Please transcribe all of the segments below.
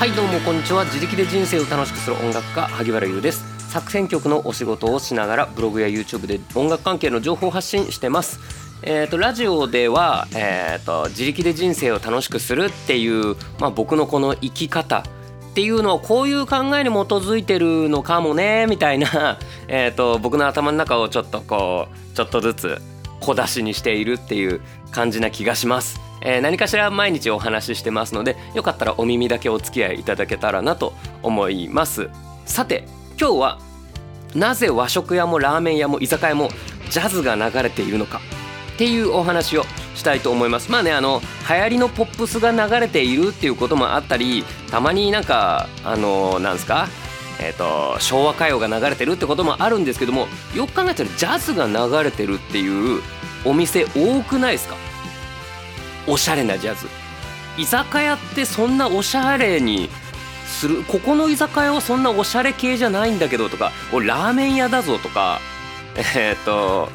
はいどうもこんにちは。自力で人生を楽しくする音楽家萩原優です。作編曲のお仕事をしながらブログや YouTube で音楽関係の情報を発信してます。えーと、ラジオでは、えーと、自力で人生を楽しくするっていう、まあ、僕のこの生き方っていうのをこういう考えに基づいてるのかもねみたいな、えーと僕の頭の中をちょっとこうちょっとずつ小出しにしているっていう感じな気がします。えー、何かしら毎日お話ししてますのでよかったらお耳だけお付き合いいただけたらなと思います。さて今日はなぜ和食屋もラーメン屋も居酒屋もジャズが流れているのかっていうお話をしたいと思います。まあねあの流行りのポップスが流れているっていうこともあったりたまになんかあのなんですかえーと、と昭和歌謡が流れてるってこともあるんですけどもよく考えたらジャズが流れてるっていうお店多くないですか？おしゃれなジャズ。居酒屋ってそんなおしゃれにするここの居酒屋はそんなおしゃれ系じゃないんだけどとか俺ラーメン屋だぞとかえー、っと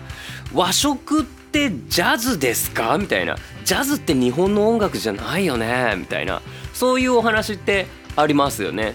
和食ってジャズですか？みたいな。ジャズって日本の音楽じゃないよね？みたいな。そういうお話ってありますよね。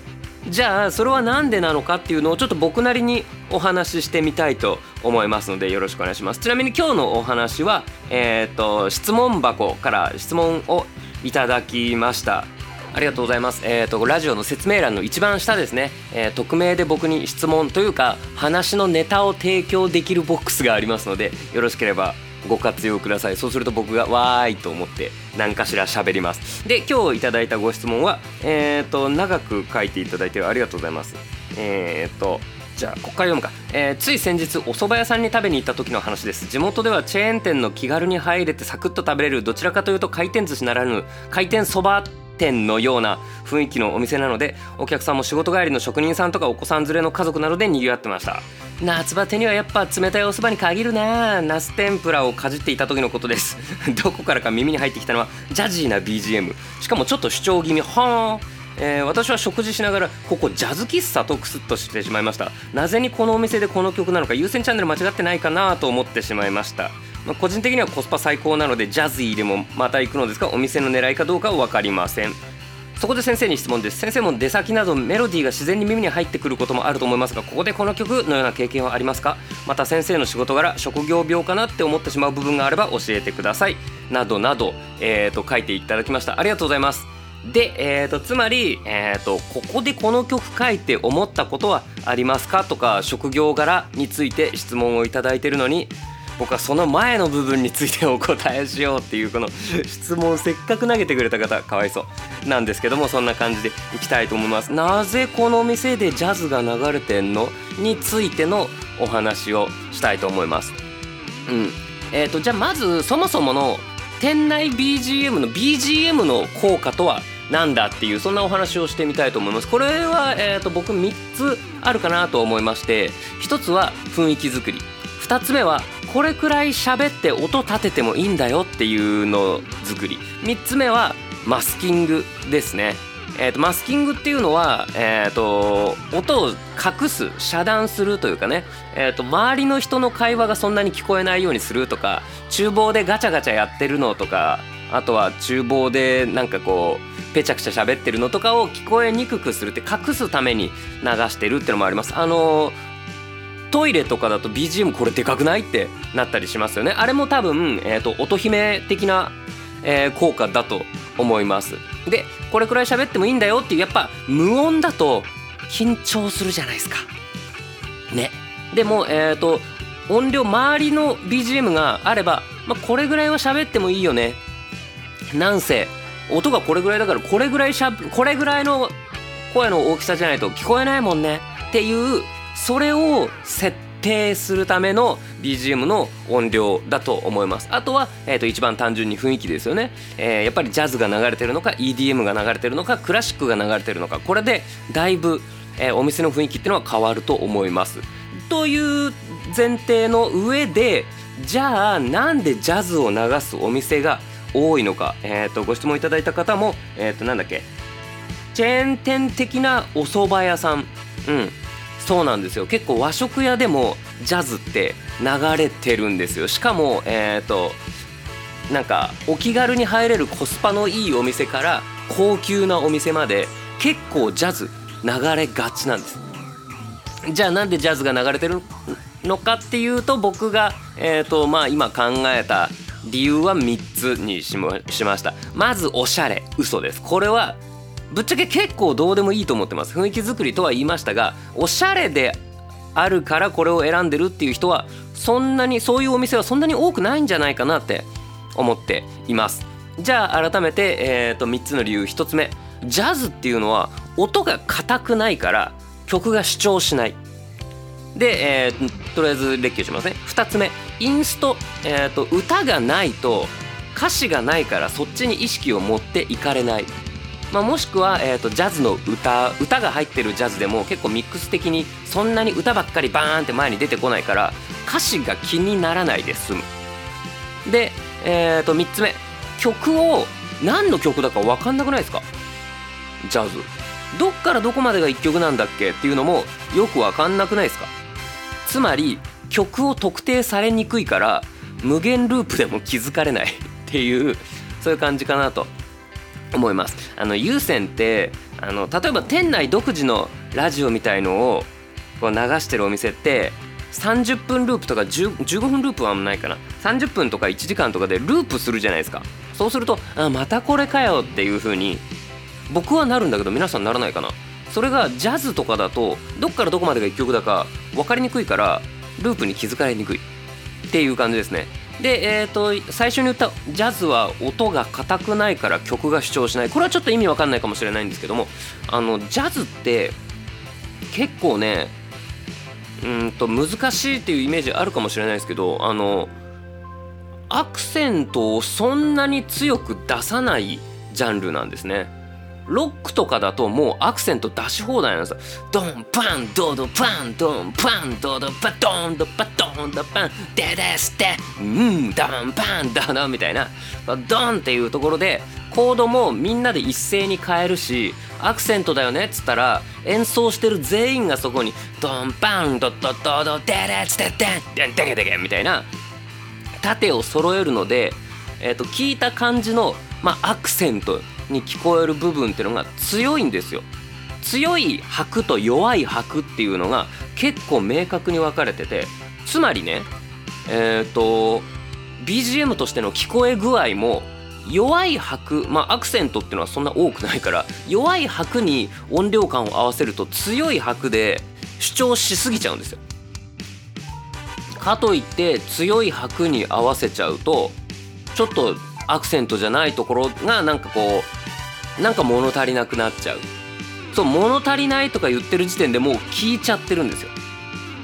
じゃあそれは何でなのかっていうのをちょっと僕なりにお話ししてみたいと思いますのでよろしくお願いします。ちなみに今日のお話はえ、ー、と質問箱から質問をいただきました。ありがとうございます。えっ、ー、とラジオの説明欄の一番下ですね、えー、匿名で僕に質問というか話のネタを提供できるボックスがありますのでよろしければご活用ください。そうすると僕がわーいと思って何かしら喋ります。で今日いただいたご質問はえっ、ー、と長く書いていただいてありがとうございます。えっ、とじゃあここから読むか、えー、つい先日お蕎麦屋さんに食べに行った時の話です。地元ではチェーン店の気軽に入れてサクッと食べれるどちらかというと回転寿司ならぬ回転そば店のような雰囲気のお店なのでお客さんも仕事帰りの職人さんとかお子さん連れの家族などで賑わってました。夏バテにはやっぱ冷たいおそばに限るな。ナス天ぷらをかじっていた時のことです。どこからか耳に入ってきたのはジャジーな BGM しかもちょっと主張気味。はー。えー、私は食事しながらここジャズ喫茶とクスッとしてしまいました。なぜにこのお店でこの曲なのか優先チャンネル間違ってないかなと思ってしまいました、まあ、個人的にはコスパ最高なのでジャズィーでもまた行くのですがお店の狙いかどうかは分かりません。そこで先生に質問です。先生も出先などメロディーが自然に耳に入ってくることもあると思いますがここでこの曲のような経験はありますか？また先生の仕事柄職業病かなって思ってしまう部分があれば教えてください。などなど、えーと、書いていただきました。ありがとうございます。で、えーと、つまり、えーと、ここでこの曲書いて思ったことはありますか？とか職業柄について質問をいいてるのに僕はその前の部分についてお答えしようっていうこの質問せっかく投げてくれた方かわいそうなんですけどもそんな感じでいきたいと思います。なぜこの店でジャズが流れてんの？についてのお話をしたいと思います。うん。えーと、じゃあまずそもそもの店内 BGM の BGM の効果とはなんだっていうそんなお話をしてみたいと思います。これは、えーと僕3つあるかなと思いまして1つは雰囲気作り。2つ目はこれくらい喋って音立ててもいいんだよっていうの作り。3つ目はマスキングですね。えーと、マスキングっていうのは、えーと、音を隠す遮断するというかね、えーと、周りの人の会話がそんなに聞こえないようにするとか厨房でガチャガチャやってるのとかあとは厨房でなんかこうぺちゃくちゃ喋ってるのとかを聞こえにくくするって隠すために流してるってのもあります。あのートイレとかだと BGM これでかくないってなったりしますよねあれも多分、えーと、音姫的な、えー、効果だと思います。でこれくらい喋ってもいいんだよっていうやっぱ無音だと緊張するじゃないですか。ね。でもえっ、ー、と音量周りの BGM があれば、まあ、これぐらいは喋ってもいいよね。なんせ音がこれぐらいだからこれぐらいしゃこれぐらいの声の大きさじゃないと聞こえないもんね。っていうそれを設定するための BGM の音量だと思います。あとは、えー、と一番単純に雰囲気ですよね、えー、やっぱりジャズが流れてるのか EDM が流れてるのかクラシックが流れてるのかこれでだいぶ、えー、お店の雰囲気っていうのは変わると思います。という前提の上でじゃあなんでジャズを流すお店が多いのか、えー、とご質問いただいた方も、えー、となんだっけ。チェーン店的なお蕎麦屋さん、うん、そうなんですよ。結構和食屋でもジャズって流れてるんですよ。しかもえっ、ー、となんかお気軽に入れるコスパのいいお店から高級なお店まで結構ジャズ流れがちなんです。じゃあなんでジャズが流れてるのかっていうと僕が、えーとまあ、今考えた理由は3つにしました。まずおしゃれ嘘です。これはぶっちゃけ結構どうでもいいと思ってます。雰囲気作りとは言いましたがおしゃれであるからこれを選んでるっていう人はそんなにそういうお店はそんなに多くないんじゃないかなって思っています。じゃあ改めて、えー、と3つの理由。1つ目。ジャズっていうのは音が硬くないから曲が主張しない。で、えー、とりあえず列挙しますね。2つ目。インスト、えーと、歌がないと歌詞がないからそっちに意識を持っていかれない、まあ、もしくは、えーと、ジャズの歌歌が入ってるジャズでも結構ミックス的にそんなに歌ばっかりバーンって前に出てこないから歌詞が気にならないで済む。で、えー、と3つ目。曲を何の曲だか分かんなくないですか？ジャズ。どっからどこまでが1曲なんだっけっていうのもよく分かんなくないですか？つまり曲を特定されにくいから無限ループでも気づかれないっていうそういう感じかなと。思います。あの有線ってあの例えば店内独自のラジオみたいのをこう流してるお店って30分ループとか15分ループはないかな。30分とか1時間とかでループするじゃないですか。そうするとあまたこれかよっていう風に僕はなるんだけど皆さんならないかな。それがジャズとかだとどっからどこまでが1曲だか分かりにくいからループに気づかれにくいっていう感じですね。で、えーと、最初に言ったジャズは音が硬くないから曲が主張しないこれはちょっと意味わかんないかもしれないんですけどもあのジャズって結構ねうんと難しいっていうイメージあるかもしれないですけどあのアクセントをそんなに強く出さないジャンルなんですね。ロックとかだともうアクセント出し放題なんですよ。ドンパンドドパンドンパンドドパドンドパドンドパンデデステうんドンパンドドンみたいなドンっていうところでコードもみんなで一斉に変えるしアクセントだよねっつったら演奏してる全員がそこにドンパンドドドドデデステデンデンデケデケみたいな盾を揃えるので、えー、と聞いた感じの、まあ、アクセントに聞こえる部分っていうのが強いんですよ。強い拍と弱い拍っていうのが結構明確に分かれててつまりねえっ、ー、と BGM としての聞こえ具合も弱い拍まあアクセントっていうのはそんな多くないから弱い拍に音量感を合わせると強い拍で主張しすぎちゃうんですよ。かといって強い拍に合わせちゃうとちょっとアクセントじゃないところがなんかこうなんか物足りなくなっちゃう。そう物足りないとか言ってる時点でもう聞いちゃってるんですよ。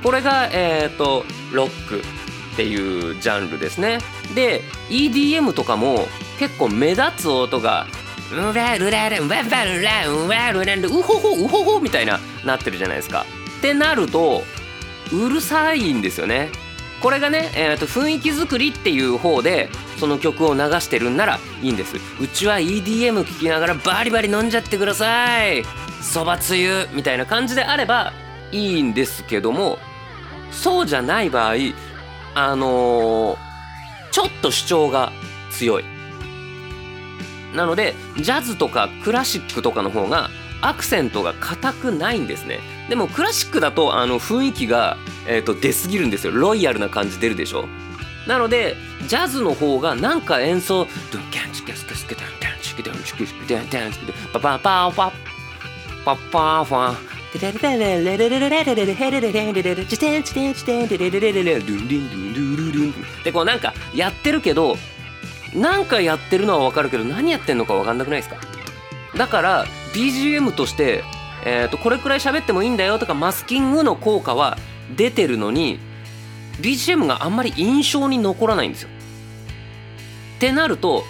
これがえっ、ー、とロックっていうジャンルですね。で EDM とかも結構目立つ音がうわルラルンワバルランワルランうほほうほほみたいななってるじゃないですか。ってなるとうるさいんですよね。これがね、えー、と雰囲気作りっていう方でその曲を流してるんならいいんです。うちは EDM 聴きながらバリバリ飲んじゃってください。そばつゆみたいな感じであればいいんですけどもそうじゃない場合あのー、ちょっと主張が強い。なのでジャズとかクラシックとかの方がアクセントが硬くないんですね。でもクラシックだとあの雰囲気が、えーと出過ぎるんですよ。ロイヤルな感じ出るでしょ。なのでジャズの方がなんか演奏パパパパパパファでこうなんかやってるけどなんかやってるのはわかるけど何やってんのかわかんなくないですかだから BGM として、えー、とこれくらい喋ってもいいんだよとかマスキングの効果は出てるのに BGM があんまり印象に残らないんですよ。ってなると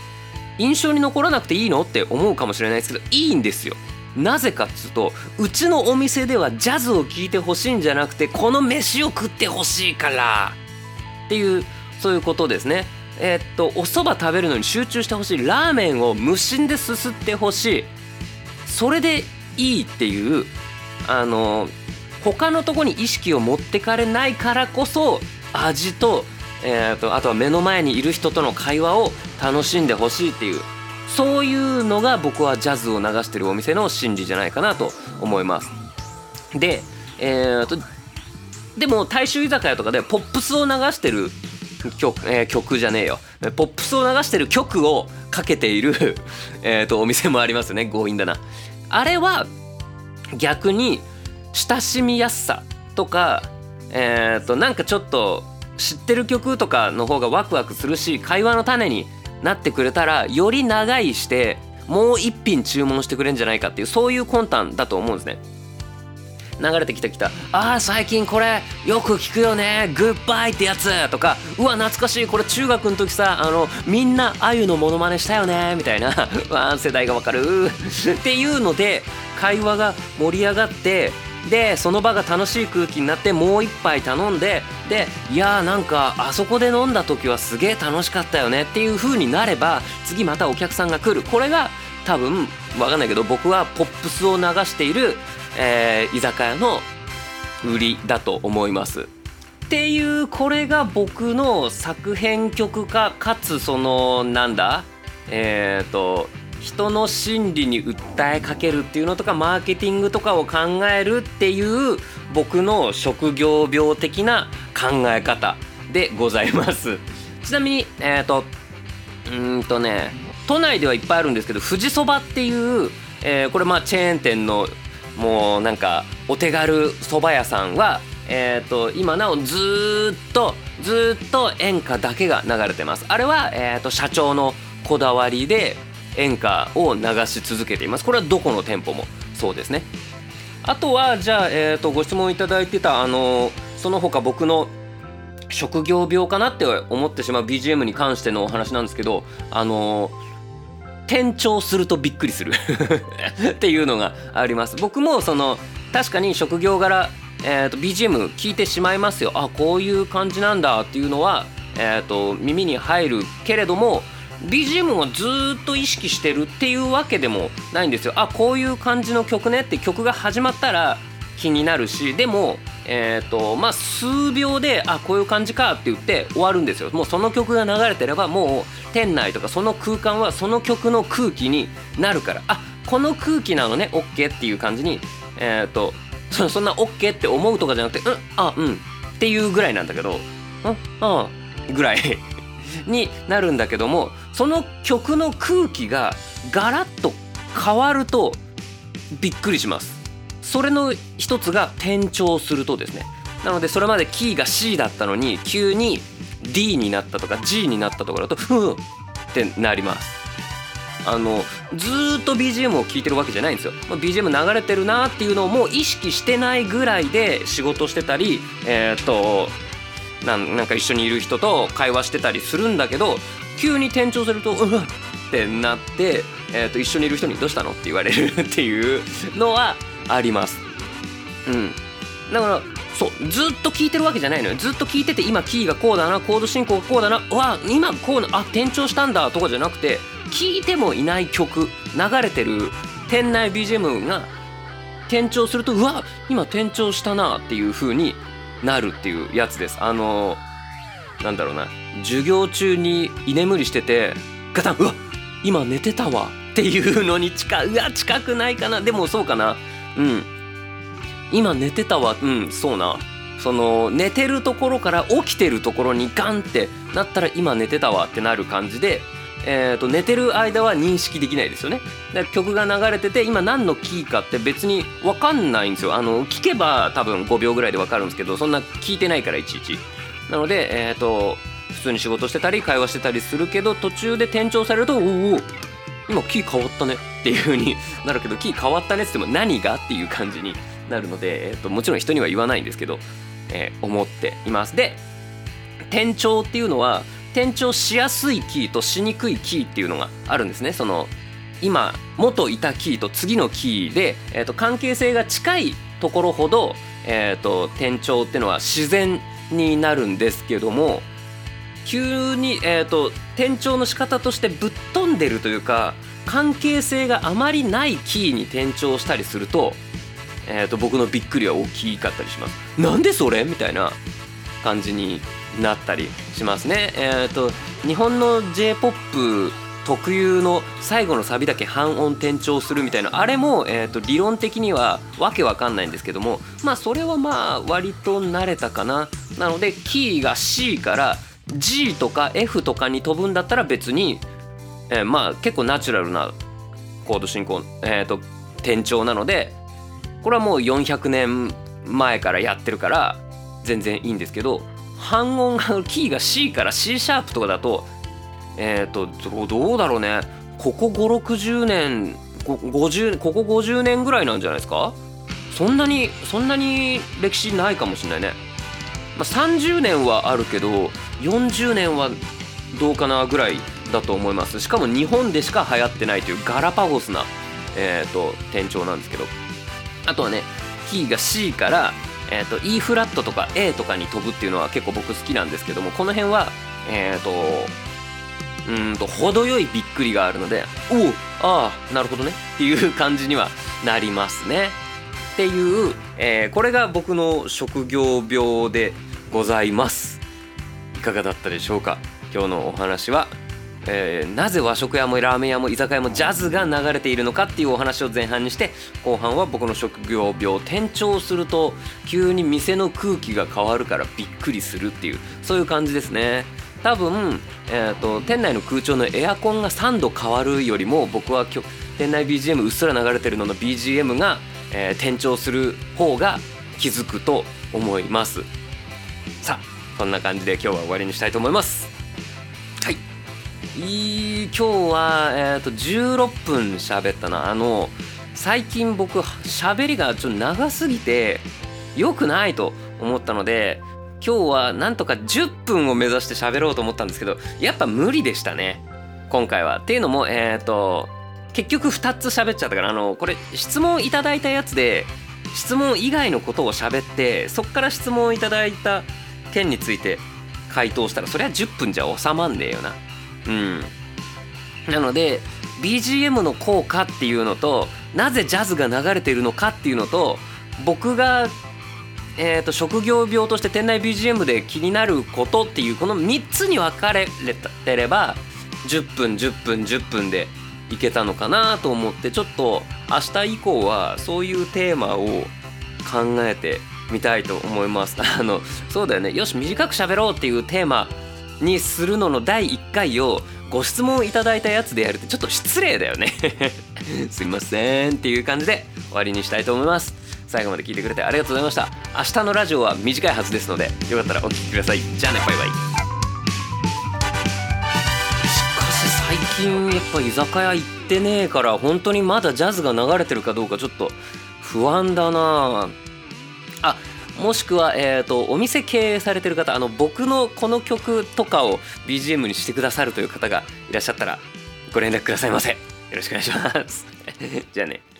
印象に残らなくていいのって思うかもしれないですけどいいんですよ。なぜかっつうとうちのお店ではジャズを聴いてほしいんじゃなくてこの飯を食ってほしいからっていうそういうことですね。えー、っとお蕎麦食べるのに集中してほしいラーメンを無心ですすってほしいそれでいいっていうあの他のとこに意識を持ってかれないからこそ味と,、えーと、あとは目の前にいる人との会話を楽しんでほしいっていうそういうのが僕はジャズを流してるお店の心理じゃないかなと思います。でえー、とでも大衆居酒屋とかでポップスを流してる曲,、えー、曲じゃねえよ。ポップスを流してる曲をかけている えっとお店もありますね。強引だな。あれは逆に親しみやすさとかえー、となんかちょっと知ってる曲とかの方がワクワクするし会話の種になってくれたらより長いしてもう一品注文してくれるんじゃないかっていうそういう魂胆だと思うんですね。流れてきたきた「ああ最近これよく聞くよね。グッバイってやつ」とか「うわ懐かしい。これ中学の時さあのみんなあゆのモノマネしたよね」みたいな「わ世代がわかる」っていうので会話が盛り上がってでその場が楽しい空気になってもう一杯頼んででいやーなんかあそこで飲んだ時はすげえ楽しかったよね。っていう風になれば次またお客さんが来る。これが多分分かんないけど僕はポップスを流している、えー、居酒屋の売りだと思います。っていうこれが僕の作編曲家かつそのなんだえっ、ー、と人の心理に訴えかけるっていうのとかマーケティングとかを考えるっていう僕の職業病的な考え方でございますちなみにえっ、ー、とうんとね都内ではいっぱいあるんですけど富士そばっていう、えー、これまあチェーン店のもうなんかお手軽そば屋さんはえーと、今なおずっとずっと演歌だけが流れてます。あれは、えーと社長のこだわりで演歌を流し続けています。これはどこの店舗もそうですね。あとはじゃあ、えーと、ご質問いただいてたあのその他僕の職業病かなって思ってしまう BGM に関してのお話なんですけどあの転調するとびっくりする。っていうのがあります。僕もその確かに職業柄、えーと、BGM 聞いてしまいますよ。あこういう感じなんだ。っていうのは、えーと耳に入るけれども BGM をずっと意識してるっていうわけでもないんですよ。あこういう感じの曲ねって曲が始まったら気になるしでもえ、ー、とまあ数秒であこういう感じかって言って終わるんですよ。もうその曲が流れてればもう店内とかその空間はその曲の空気になるから。あこの空気なのね OK っていう感じにえっ、ー、とそんな OK って思うとかじゃなくてうんあうんっていうぐらいなんだけどうんあぐらい になるんだけどもその曲の空気がガラッと変わるとびっくりします。それの一つが転調するとですねなのでそれまでキーが C だったのに急に D になったとか G になったところだとふんってなりますあのずっと BGM を聴いてるわけじゃないんですよ、まあ、BGM 流れてるなっていうのをもう意識してないぐらいで仕事してたりえっ、となんなんか一緒にいる人と会話してたりするんだけど急に転調すると「うん」ってなって、えー、と一緒にいる人に「どうしたの?」って言われるっていうのはあります。うん、だからそうずっと聞いてるわけじゃないのよ。ずっと聞いてて今キーがこうだなコード進行がこうだなうわ今こうなあ転調したんだとかじゃなくて聞いてもいない曲流れてる店内 BGM が転調するとうわ今転調したなっていう風になるっていうやつです。あのなんだろうな。授業中に居眠りしててガタンうわ今寝てたわっていうのに近うわ近くないかな。でもそうかな。うん。今寝てたわ。うんそうな。その寝てるところから起きてるところにガンってなったら今寝てたわってなる感じでえーと、寝てる間は認識できないですよね。だから曲が流れてて今何のキーかって別に分かんないんですよ。あの聞けば多分5秒ぐらいで分かるんですけどそんな聞いてないからいちいち。なのでえっ、ー、と普通に仕事してたり会話してたりするけど途中で転調されるとおお今キー変わったねっていう風になるけどキー変わったねって言っても何がっていう感じになるので、えーと、ともちろん人には言わないんですけど、えー、思っています。で転調っていうのは転調しやすいキーとしにくいキーっていうのがあるんですね。その今元いたキーと次のキーで、えーと、関係性が近いところほど、えーと、転調っていうのは自然になるんですけども急に、えーと、転調の仕方としてぶっ飛んでるというか関係性があまりないキーに転調したりすると,、えー、と僕のびっくりは大きかったりします。なんでそれ？みたいな感じになったりしますね。えーと、日本の J−POP 特有の最後のサビだけ半音転調するみたいなあれも、えー、と理論的にはわけわかんないんですけどもまあそれはまあ割と慣れたかななのでキーが C から G とか F とかに飛ぶんだったら別に、えー、まあ結構ナチュラルなコード進行、えー、と転調なのでこれはもう400年前からやってるから全然いいんですけど半音がキーが C から C シャープとかだとえっ、ー、とどうだろうね。ここ560年50ここ50年ぐらいなんじゃないですか？そんなにそんなに歴史ないかもしれないね、まあ、30年はあるけど40年はどうかなぐらいだと思います。しかも日本でしか流行ってないというガラパゴスな、えーと、転調なんですけど。あとはねキーが C から、えーと、E フラットとか A とかに飛ぶっていうのは結構僕好きなんですけどもこの辺はえっ、ー、とうんと程よいびっくりがあるのでおおああなるほどね。っていう感じにはなりますね。っていう、えー、これが僕の職業病でございます。いかがだったでしょうか？今日のお話はえー、なぜ和食屋もラーメン屋も居酒屋もジャズが流れているのかっていうお話を前半にして後半は僕の職業病転調すると急に店の空気が変わるからびっくりするっていうそういう感じですね。多分、えーと、店内の空調のエアコンが3度変わるよりも僕は今日店内 BGM うっすら流れてるのの BGM が、えー、転調する方が気づくと思います。さあこんな感じで今日は終わりにしたいと思います。い。今日は、えーと、16分喋ったな。あの最近僕喋りがちょっと長すぎて良くないと思ったので今日はなんとか10分を目指して喋ろうと思ったんですけどやっぱ無理でしたね。今回は。っていうのもえっ、ー、と結局2つ喋っちゃったからあのこれ質問いただいたやつで質問以外のことを喋ってそっから質問いただいた件について回答したらそれは10分じゃ収まんねえよな。うんなので BGM の効果っていうのとなぜジャズが流れているのかっていうのと僕が、えーと、職業病として店内 BGM で気になることっていうこの3つに分かれてれば10分10分10分でいけたのかなと思ってちょっと明日以降はそういうテーマを考えてみたいと思います。あのそうだよね。よし短く喋ろうっていうテーマにするのの第1回をご質問いただいたやつでやるってちょっと失礼だよね。すいませんっていう感じで終わりにしたいと思います。最後まで聞いてくれてありがとうございました。明日のラジオは短いはずですのでよかったらお聴きください。じゃあねバイバイ。しかし最近やっぱ居酒屋行ってねえから本当にまだジャズが流れてるかどうかちょっと不安だな。ああもしくは、えーと、お店経営されてる方あの僕のこの曲とかを BGM にしてくださるという方がいらっしゃったらご連絡くださいませ。よろしくお願いします。じゃあね。